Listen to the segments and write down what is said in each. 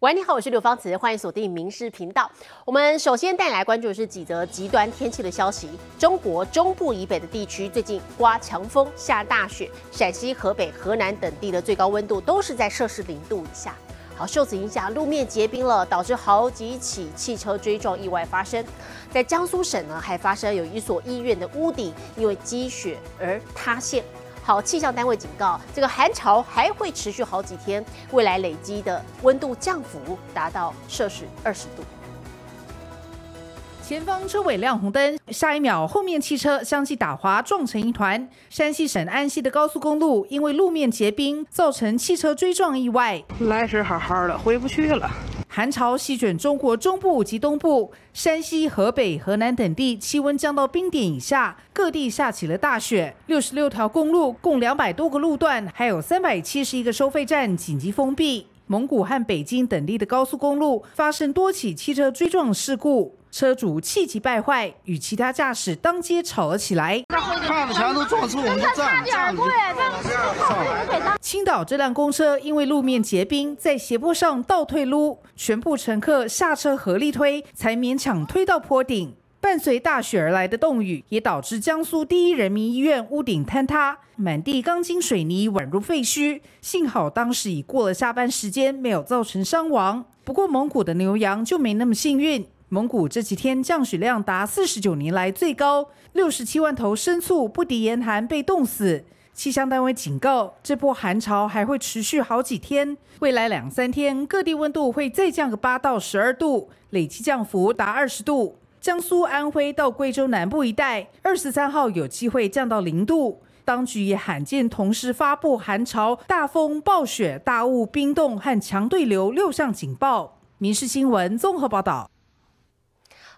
喂，你好，我是刘芳慈，欢迎锁定民事频道。我们首先带来关注的是几则极端天气的消息。中国中部以北的地区最近刮强风、下大雪，陕西、河北、河南等地的最高温度都是在摄氏零度以下。好，受此影响，路面结冰了，导致好几起汽车追撞意外发生。在江苏省呢，还发生有一所医院的屋顶因为积雪而塌陷。好，气象单位警告，这个寒潮还会持续好几天，未来累积的温度降幅达到摄氏二十度。前方车尾亮红灯，下一秒后面汽车相继打滑，撞成一团。山西省安溪的高速公路因为路面结冰，造成汽车追撞意外。来时好好的，回不去了。寒潮席卷中国中部及东部，山西、河北、河南等地气温降到冰点以下，各地下起了大雪。六十六条公路，共两百多个路段，还有三百七十一个收费站紧急封闭。蒙古和北京等地的高速公路发生多起汽车追撞事故。车主气急败坏，与其他驾驶当街吵了起来。看着墙都撞出，我们就站站青岛这辆公车因为路面结冰，在斜坡上倒退撸，全部乘客下车合力推，才勉强推到坡顶。伴随大雪而来的冻雨，也导致江苏第一人民医院屋顶坍塌，满地钢筋水泥宛如废墟。幸好当时已过了下班时间，没有造成伤亡。不过蒙古的牛羊就没那么幸运。蒙古这几天降雪量达四十九年来最高，六十七万头牲畜不敌严寒被冻死。气象单位警告，这波寒潮还会持续好几天，未来两三天各地温度会再降个八到十二度，累计降幅达二十度。江苏、安徽到贵州南部一带，二十三号有机会降到零度。当局也罕见同时发布寒潮、大风、暴雪、大雾、冰冻和强对流六项警报。民事新闻综合报道。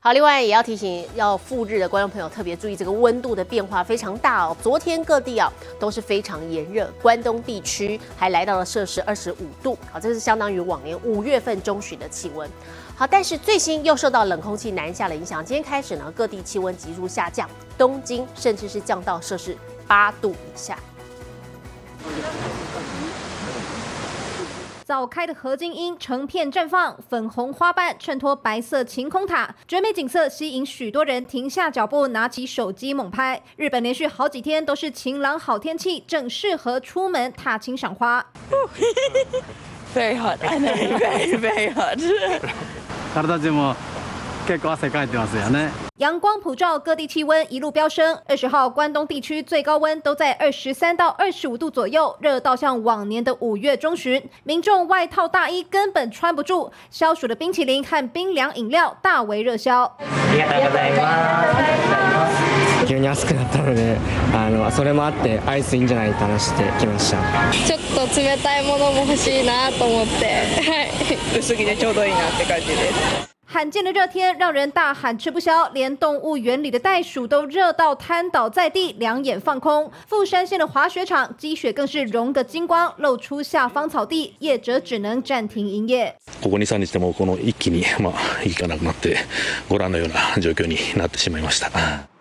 好，另外也要提醒要赴日的观众朋友特别注意，这个温度的变化非常大哦。昨天各地啊都是非常炎热，关东地区还来到了摄氏二十五度，好，这是相当于往年五月份中旬的气温。好，但是最新又受到冷空气南下的影响，今天开始呢，各地气温急速下降，东京甚至是降到摄氏八度以下。早开的合金樱成片绽放，粉红花瓣衬托白色晴空塔，绝美景色吸引许多人停下脚步，拿起手机猛拍。日本连续好几天都是晴朗好天气，正适合出门踏青赏花。Very hot, very very hot. 阳光普照，各地气温一路飙升。二十号，关东地区最高温都在二十三到二十五度左右，热到像往年的五月中旬，民众外套大衣根本穿不住。消暑的冰淇淋和冰凉饮料大为热销。急に暑くなったので、あのそれもあってアイスいいんじゃないかなしてきました。ちょっと冷たいものも欲しいなと思って、はい、薄着でちょうどいいなって感じです。罕见的热天让人大喊吃不消，连动物园里的袋鼠都热到瘫倒在地，两眼放空。富山县的滑雪场积雪更是融个精光，露出下方草地，业者只能暂停营业。ここに三日でもこの一気にまあ行かなくなってご覧のような状況になってしまいました。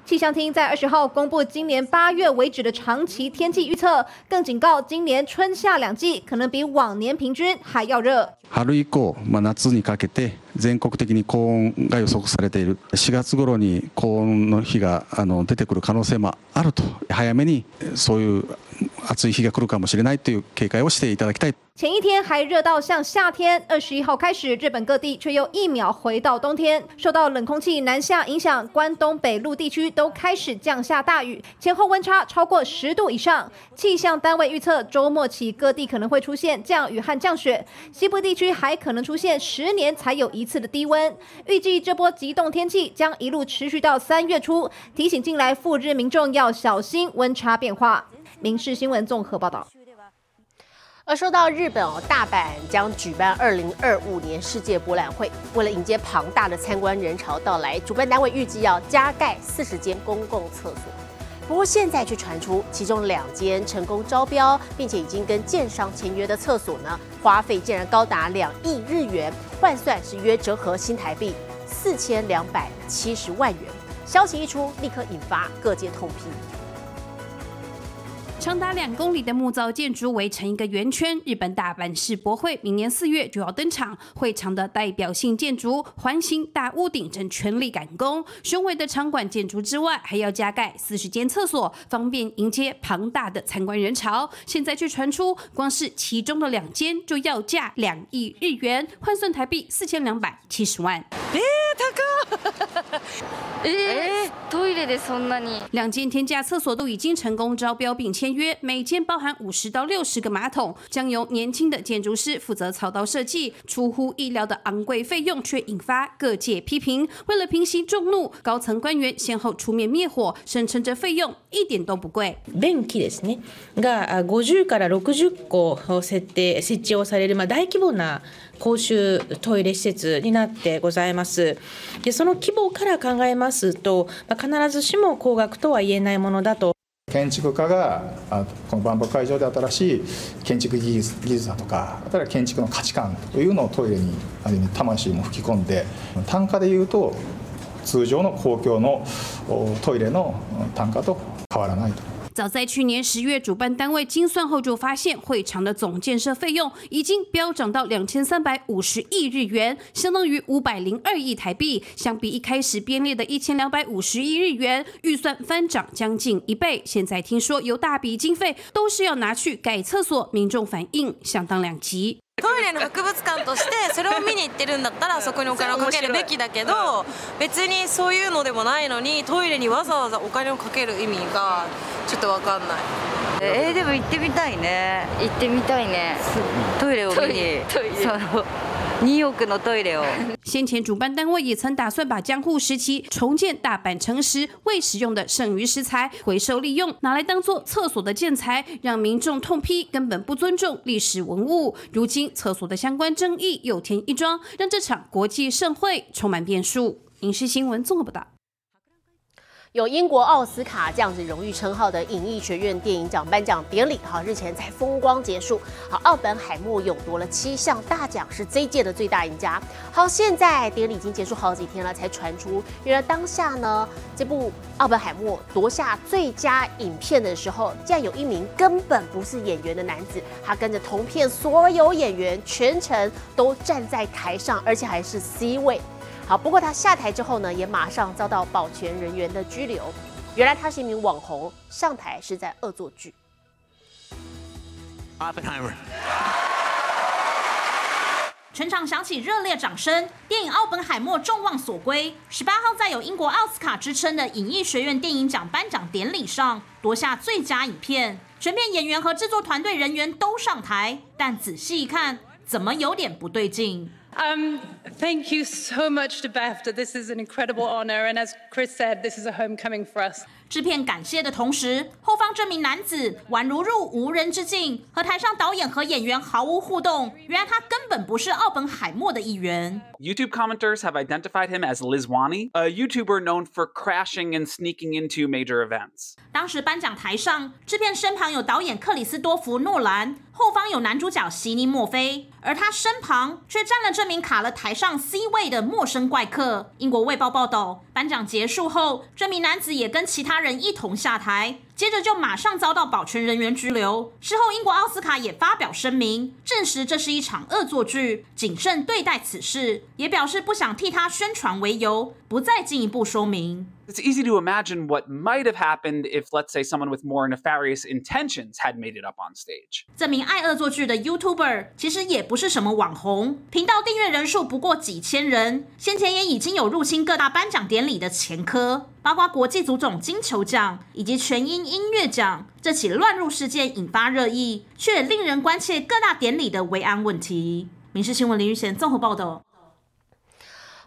气象厅在二十号公布今年八月为止的长期天气预测，更警告今年春夏两季可能比往年平均还要热。春以降、まあ夏にかけて全国的に高温が予測されている。4月頃に高温の日があの出てくる可能性もあると、早めにそういう 暑い日が来るかもしれないという警戒をしていただきたい。前一天还热到像夏天，二十一号开始，日本各地却又一秒回到冬天。受到冷空气南下影响，关东北陆地区都开始降下大雨，前后温差超过十度以上。气象单位预测，周末起各地可能会出现降雨和降雪，西部地区还可能出现十年才有一次的低温。预计这波极冻天气将一路持续到三月初，提醒近来赴日民众要小心温差变化。 民事新闻综合报道。而说到日本哦，大阪将举办二零二五年世界博览会。为了迎接庞大的参观人潮到来，主办单位预计要加盖四十间公共厕所。不过现在却传出，其中两间成功招标，并且已经跟建商签约的厕所呢，花费竟然高达两亿日元，换算是约折合新台币四千两百七十万元。消息一出，立刻引发各界痛批。长达两公里的木造建筑围成一个圆圈。日本大阪世博会明年四月就要登场，会场的代表性建筑环形大屋顶正全力赶工。雄伟的场馆建筑之外，还要加盖四十间厕所，方便迎接庞大的参观人潮。现在却传出，光是其中的两间就要价两亿日元，换算台币四千两百七十万。ー、トイレでそんなに两间天价厕所都已经成功招标并签约，每间包含五十到六十个马桶，将由年轻的建筑师负责操刀设计。出乎意料的昂贵费用却引发各界批评。为了平息众怒，高层官员先后出面灭火，声称这费用一点都不贵。便器ですねがあ50から60個設定設置をされる、まあ、大規模な 公衆トイレ施設になってございますでその規模から考えますと、まあ、必ずしも高額とは言えないものだと建築家があこの万博会場で新しい建築技術技術だとかあとは建築の価値観というのをトイレにある意味魂も吹き込んで単価でいうと通常の公共のトイレの単価と変わらないと。早在去年十月，主办单位精算后就发现，会场的总建设费用已经飙涨到两千三百五十亿日元，相当于五百零二亿台币。相比一开始编列的一千两百五十亿日元，预算翻涨将近一倍。现在听说有大笔经费都是要拿去改厕所，民众反应相当两极。トイレの博物館として それを見に行ってるんだったらそこにお金をかけるべきだけど別にそういうのでもないのにトイレにわざわざお金をかける意味がちょっと分かんない。えー、でも行ってみたいね。行ってみたいね。トイレを見に。その2億のトイレ。を你有跟到对了先前主办单位也曾打算把江户时期重建大阪城时未使用的剩余石材回收利用，拿来当做厕所的建材，让民众痛批根本不尊重历史文物。如今厕所的相关争议又添一桩，让这场国际盛会充满变数。影视新闻综合报道。有英国奥斯卡这样子荣誉称号的影艺学院电影奖颁奖典礼，好，日前才风光结束。好，奥本海默勇夺了七项大奖，是这一届的最大赢家。好，现在典礼已经结束好几天了，才传出，原来当下呢，这部奥本海默夺下最佳影片的时候，竟然有一名根本不是演员的男子，他跟着同片所有演员全程都站在台上，而且还是 C 位。好，不过他下台之后呢，也马上遭到保全人员的拘留。原来他是一名网红，上台是在恶作剧。Oppenheimer. 全场响起热烈掌声。电影《奥本海默》众望所归，十八号在有英国奥斯卡之称的影艺学院电影奖颁奖典礼上夺下最佳影片，全片演员和制作团队人员都上台，但仔细一看，怎么有点不对劲？Um, thank you so much to BAFTA. This is an incredible honor, and as Chris said, this is a homecoming for us. 制片感谢的同时，后方这名男子宛如入无人之境，和台上导演和演员毫无互动。原来他根本不是奥本海默的一员。YouTube commenters have identified him as Liz Wani, a YouTuber known for crashing and sneaking into major events. 当时颁奖台上，制片身旁有导演克里斯多弗诺兰，后方有男主角席尼墨菲，而他身旁却站了这名卡了台上 C 位的陌生怪客。英国卫报报道，颁奖结束后，这名男子也跟其他人人一同下台，接着就马上遭到保全人员拘留。事后，英国奥斯卡也发表声明，证实这是一场恶作剧，谨慎对待此事，也表示不想替他宣传为由，不再进一步说明。It's easy to imagine what might have happened if, let's say, someone with more nefarious intentions had made it up on stage. 这名爱恶作剧的 YouTuber 其实也不是什么网红，频道订阅人数不过几千人，先前也已经有入侵各大颁奖典礼的前科，包括国际足总金球奖以及全英音乐奖。这起乱入事件引发热议，却令人关切各大典礼的维安问题。民事新闻林玉贤综合报道。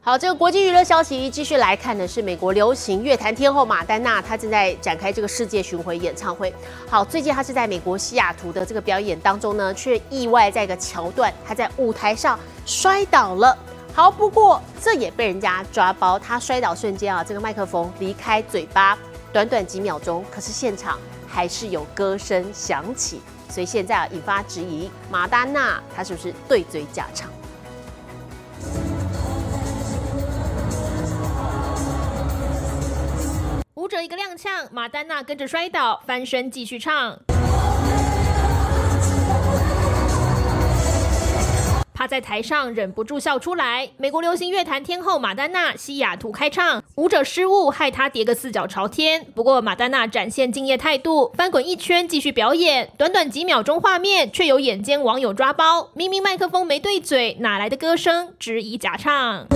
好，这个国际娱乐消息继续来看的是美国流行乐坛天后马丹娜，她正在展开这个世界巡回演唱会。好，最近她是在美国西雅图的这个表演当中呢，却意外在一个桥段，她在舞台上摔倒了。好，不过这也被人家抓包，她摔倒瞬间啊，这个麦克风离开嘴巴，短短几秒钟，可是现场还是有歌声响起，所以现在啊引发质疑，马丹娜她是不是对嘴假唱？舞者一个踉跄，马丹娜跟着摔倒，翻身继续唱。趴在台上忍不住笑出来。美国流行乐坛天后马丹娜西雅图开唱，舞者失误害她跌个四脚朝天。不过马丹娜展现敬业态度，翻滚一圈继续表演。短短几秒钟画面，却有眼尖网友抓包，明明麦克风没对嘴，哪来的歌声？质疑假唱。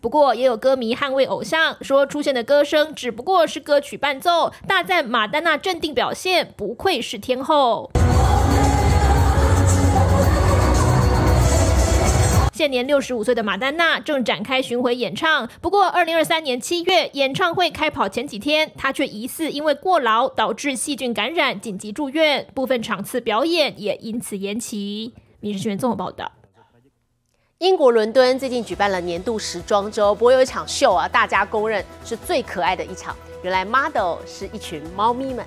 不过，也有歌迷捍卫偶像，说出现的歌声只不过是歌曲伴奏，大赞马丹娜镇定表现，不愧是天后。现年六十五岁的马丹娜正展开巡回演唱，不过二零二三年七月演唱会开跑前几天，她却疑似因为过劳导致细菌感染，紧急住院，部分场次表演也因此延期。民事新闻综合报道。英国伦敦最近举办了年度时装周，不过有一场秀啊，大家公认是最可爱的一场。原来 model 是一群猫咪们。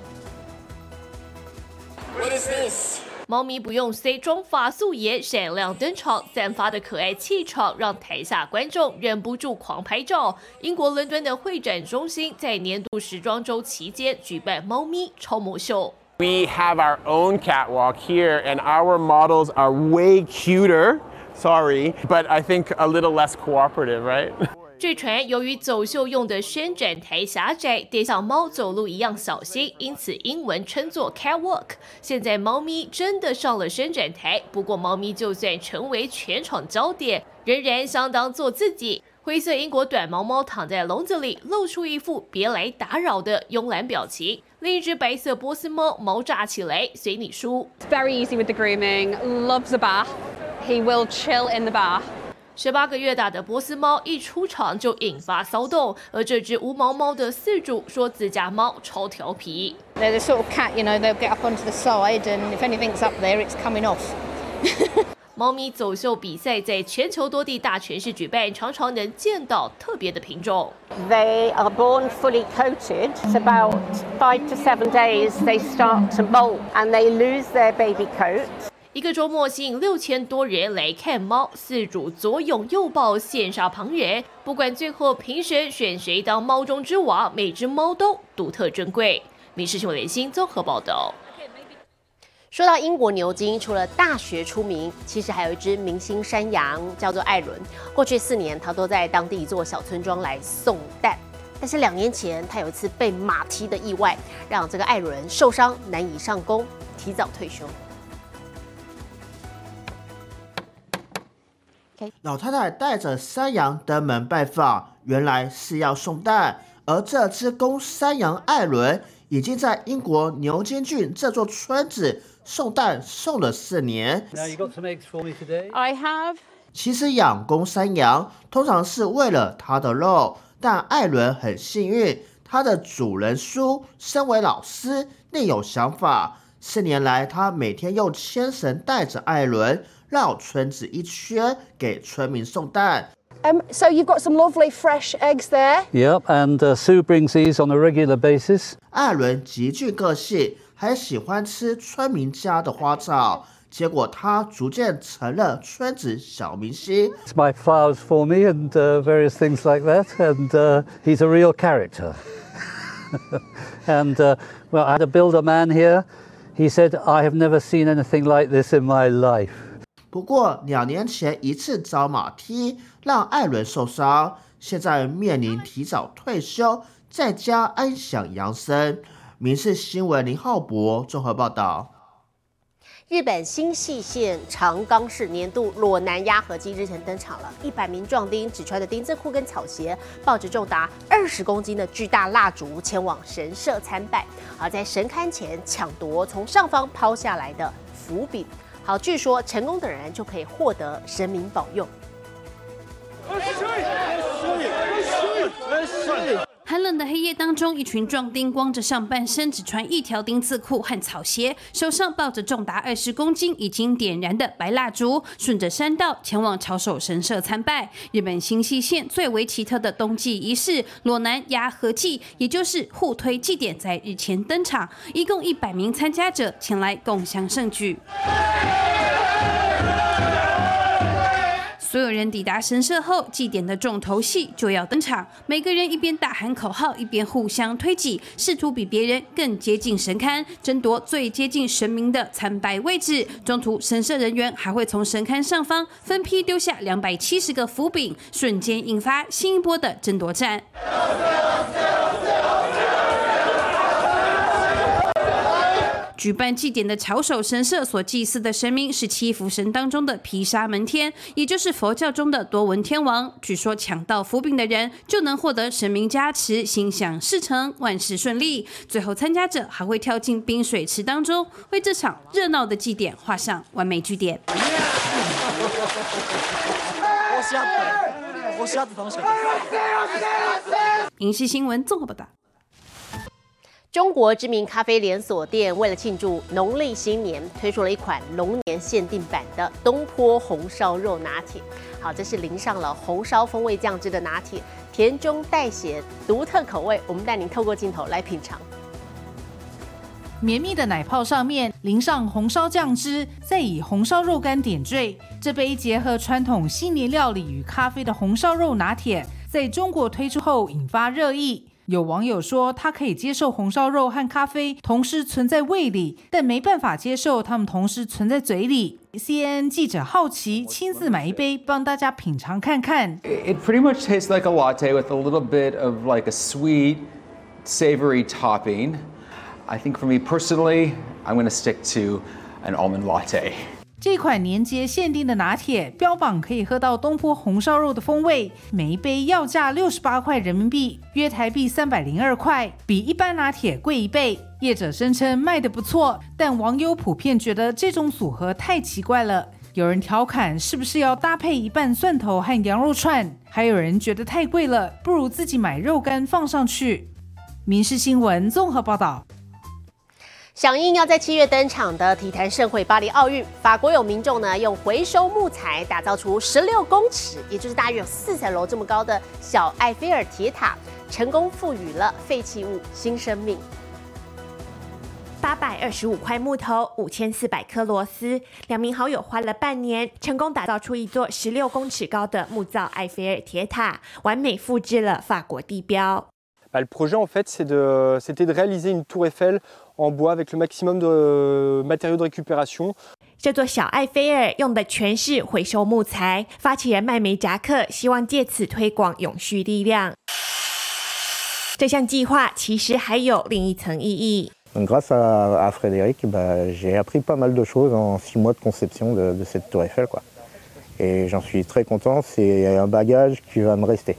What is this？猫咪不用 C 妆发素颜闪亮登场，散发的可爱气场让台下观众忍不住狂拍照。英国伦敦的会展中心在年度时装周期间举办猫咪超模秀。We have our own catwalk here, and our models are way cuter. Sorry, but I think a little less cooperative, right? 据传，由于走秀用的伸展台狭窄，得像猫走路一样小心，因此英文称作 catwalk。现在猫咪真的上了伸展台，不过猫咪就算成为全场焦点，仍然相当做自己。灰色英国短毛猫躺在笼子里，露出一副别来打扰的慵懒表情。另一只白色波斯猫毛炸起来，随你输。Very easy with the grooming, loves a bath. He will chill in the bath. 十八个月大的波斯猫一出场就引发骚动，而这只无毛猫的饲主说自家猫超调皮。They're the sort of cat, you know, they'll get up onto the side, and if anything's up there, it's coming off. 猫咪走秀比赛在全球多地大城市举办，常常能见到特别的品种。They are born fully coated. It's about five to seven days they start to molt, and they lose their baby coat. 一个周末吸引六千多人来看猫，饲主左拥右抱，羡煞旁人。不管最后评审选谁当猫中之王，每只猫都独特珍贵。民事新闻联新综合报道。说到英国牛津，除了大学出名，其实还有一只明星山羊，叫做艾伦。过去四年，它都在当地一座小村庄来送蛋。但是两年前，它有一次被马踢的意外，让这个艾伦受伤，难以上工，提早退休。老太太带着山羊登门拜访，原来是要送蛋。而这只公山羊艾伦，已经在英国牛津郡这座村子送蛋送了四年。Now you got some eggs for me today. I have. 其实养公山羊通常是为了它的肉，但艾伦很幸运，它的主人苏身为老师，另有想法。四年来，他每天用牵绳带着艾伦。绕村子一圈，给村民送蛋。Um, so you've got some lovely fresh eggs there. Yep, and uh, Sue brings these on a regular basis. 艾伦极具个性，还喜欢吃村民家的花草。结果他逐渐成了村子小明星。It's my flowers for me and uh, various things like that, and uh, he's a real character. and uh, well, I had a builder man here. He said, "I have never seen anything like this in my life." 不过两年前一次遭马踢，让艾伦受伤，现在面临提早退休，在家安享养生。民事新闻林浩博综合报道。日本新舄县长冈市年度裸男压合金日前登场了，一百名壮丁只穿着丁字裤跟草鞋，抱着重达二十公斤的巨大蜡烛前往神社参拜，而在神龛前抢夺从上方抛下来的符饼。好，据说成功的人就可以获得神明保佑。寒冷的黑夜当中，一群壮丁光着上半身，只穿一条丁字裤和草鞋，手上抱着重达二十公斤、已经点燃的白蜡烛，顺着山道前往朝守神社参拜。日本新舄县最为奇特的冬季仪式——裸男压合祭，也就是互推祭典，在日前登场，一共一百名参加者前来共享盛举。所有人。抵达神社后，祭典的重头戏就要登场。每个人一边大喊口号，一边互相推挤，试图比别人更接近神龛，争夺最接近神明的参拜位置。中途，神社人员还会从神龛上方分批丢下两百七十个符饼，瞬间引发新一波的争夺战。举办祭典的巧手神社所祭祀的神明是七福神当中的毗沙门天，也就是佛教中的多闻天王。据说抢到福饼的人就能获得神明加持，心想事成，万事顺利。最后，参加者还会跳进冰水池当中，为这场热闹的祭典画上完美句点。影视新闻综合报道。中国知名咖啡连锁店为了庆祝农历新年，推出了一款龙年限定版的东坡红烧肉拿铁。好，这是淋上了红烧风味酱汁的拿铁，甜中带咸，独特口味。我们带您透过镜头来品尝。绵密的奶泡上面淋上红烧酱汁，再以红烧肉干点缀。这杯结合传统新年料理与咖啡的红烧肉拿铁，在中国推出后引发热议。有网友说，他可以接受红烧肉和咖啡同时存在胃里，但没办法接受它们同时存在嘴里。CNN 记者好奇，亲自买一杯帮大家品尝看看。It pretty much tastes like a latte with a little bit of like a sweet, savory topping. I think for me personally, I'm going to stick to an almond latte. 这款年节限定的拿铁标榜可以喝到东坡红烧肉的风味，每一杯要价六十八块人民币，约台币三百零二块，比一般拿铁贵一倍。业者声称卖得不错，但网友普遍觉得这种组合太奇怪了。有人调侃是不是要搭配一半蒜头和羊肉串，还有人觉得太贵了，不如自己买肉干放上去。民事新闻综合报道。响应要在七月登场的体坛盛会巴黎奥运，法国有民众呢用回收木材打造出十六公尺，也就是大约有四层楼这么高的小埃菲尔铁塔，成功赋予了废弃物新生命。八百二十五块木头，五千四百颗螺丝，两名好友花了半年，成功打造出一座十六公尺高的木造埃菲尔铁塔，完美复制了法国地标。Bah, le projet, en fait, c'est de, c'était de réaliser une tour Eiffel en bois avec le maximum de matériaux de récupération. 这座小埃菲尔用的全是回收木材，发起人麦梅扎克希望借此推广永续力量。这项计划其实还有另一层意义。 Donc, grâce à, à Frédéric, bah, j'ai appris pas mal de choses en six mois de conception de, de cette tour Eiffel. Quoi. Et j'en suis très content, c'est un bagage qui va me rester.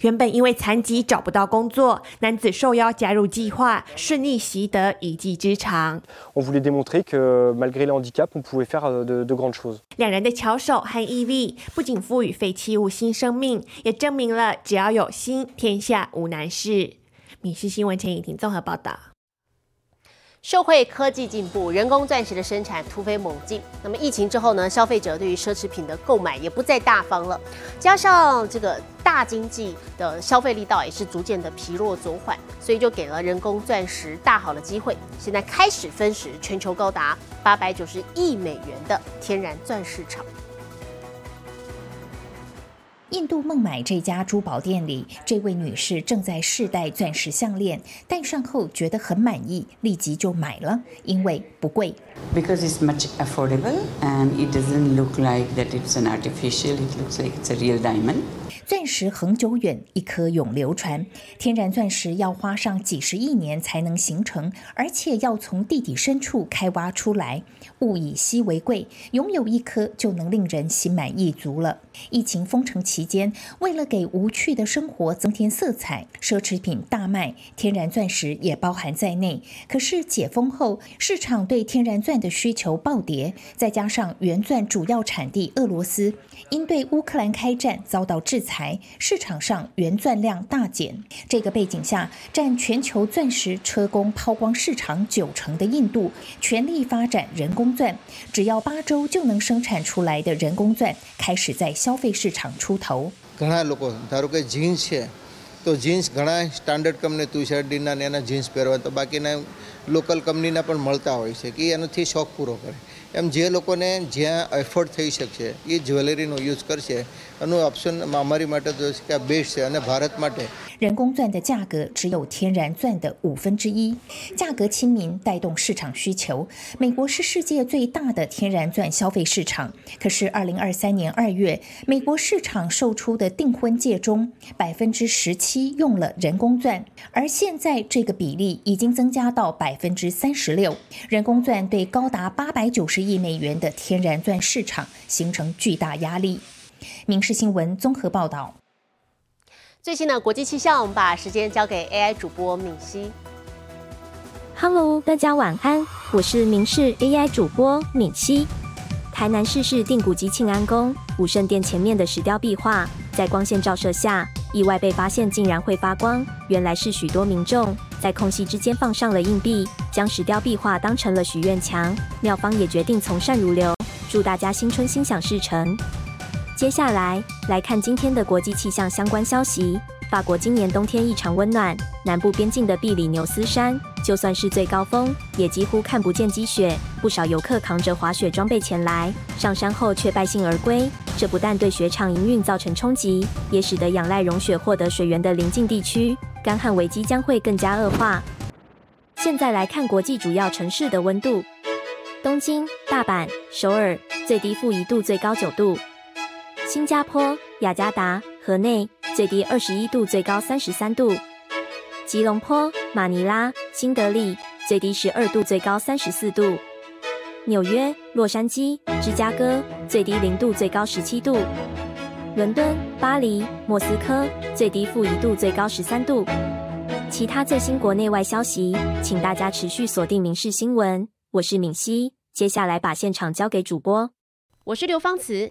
原本因为残疾找不到工作，男子受邀加入计划，顺利习得一技之长。我，两人的巧手和毅力不仅赋予废弃物新生命，也证明了只要有心，天下无难事。《闽西新闻》陈以婷综合报道。社会科技进步，人工钻石的生产突飞猛进。那么疫情之后呢，消费者对于奢侈品的购买也不再大方了，加上这个大经济的消费力道也是逐渐的疲弱走缓，所以就给了人工钻石大好的机会。现在开始分食全球高达八百九十亿美元的天然钻市场。印度孟买这家珠宝店里，这位女士正在试戴钻石项链，戴上后觉得很满意，立即就买了，因为不贵。Because it's much affordable and it doesn't look like that it's an artificial, it looks like it's a real diamond. 钻石恒久远，一颗永流传。天然钻石要花上几十亿年才能形成，而且要从地底深处开挖出来。物以稀为贵，拥有一颗就能令人心满意足了。疫情封城期期间，为了给无趣的生活增添色彩，奢侈品大卖，天然钻石也包含在内。可是解封后，市场对天然钻的需求暴跌，再加上原钻主要产地俄罗斯因对乌克兰开战遭到制裁，市场上原钻量大减。这个背景下，占全球钻石车工抛光市场九成的印度，全力发展人工钻，只要八周就能生产出来的人工钻，开始在消费市场出头。ઘણા લોકો, ધારો કે જીન્સ છે, તો જીન્સ ઘણા standard company Tushar ને એના જીન્સ પહેરવા તો બાકીના લોકલ કંપનીના પણ મળતા હોય છે કે એનાથી શોખ પૂરો કરે. એમ જે લોકોને જ્યાં એફોર્ડ થઈ શકશે, એ જ્વેલરીનો યુઝ કરશે એનું ઓપ્શન અમારી માટે તો છે કે આ બેસ્ટ છે અને ભારત માટે 人工钻的价格只有天然钻的五分之一，价格亲民，带动市场需求。美国是世界最大的天然钻消费市场，可是二零二三年二月，美国市场售出的订婚戒中，百分之十七用了人工钻，而现在这个比例已经增加到百分之三十六。人工钻对高达八百九十亿美元的天然钻市场形成巨大压力。 民事新闻综合报道。最新的国际气象，我们把时间交给 AI 主播敏熙。Hello，大家晚安，我是民视 AI 主播敏熙。台南市市定古迹庆安宫武圣殿前面的石雕壁画，在光线照射下，意外被发现竟然会发光。原来是许多民众在空隙之间放上了硬币，将石雕壁画当成了许愿墙。庙方也决定从善如流，祝大家新春心想事成。接下来来看今天的国际气象相关消息。法国今年冬天异常温暖，南部边境的比里牛斯山，就算是最高峰，也几乎看不见积雪。不少游客扛着滑雪装备前来，上山后却败兴而归。这不但对雪场营运造成冲击，也使得仰赖融雪获得水源的邻近地区，干旱危机将会更加恶化。现在来看国际主要城市的温度：东京、大阪、首尔，最低负一度，最高九度。新加坡、雅加达、河内最低二十一度，最高三十三度；吉隆坡、马尼拉、新德里最低十二度，最高三十四度；纽约、洛杉矶、芝加哥最低零度，最高十七度；伦敦、巴黎、莫斯科最低负一度，最高十三度。其他最新国内外消息，请大家持续锁定《民事新闻》。我是敏熙，接下来把现场交给主播。我是刘芳慈。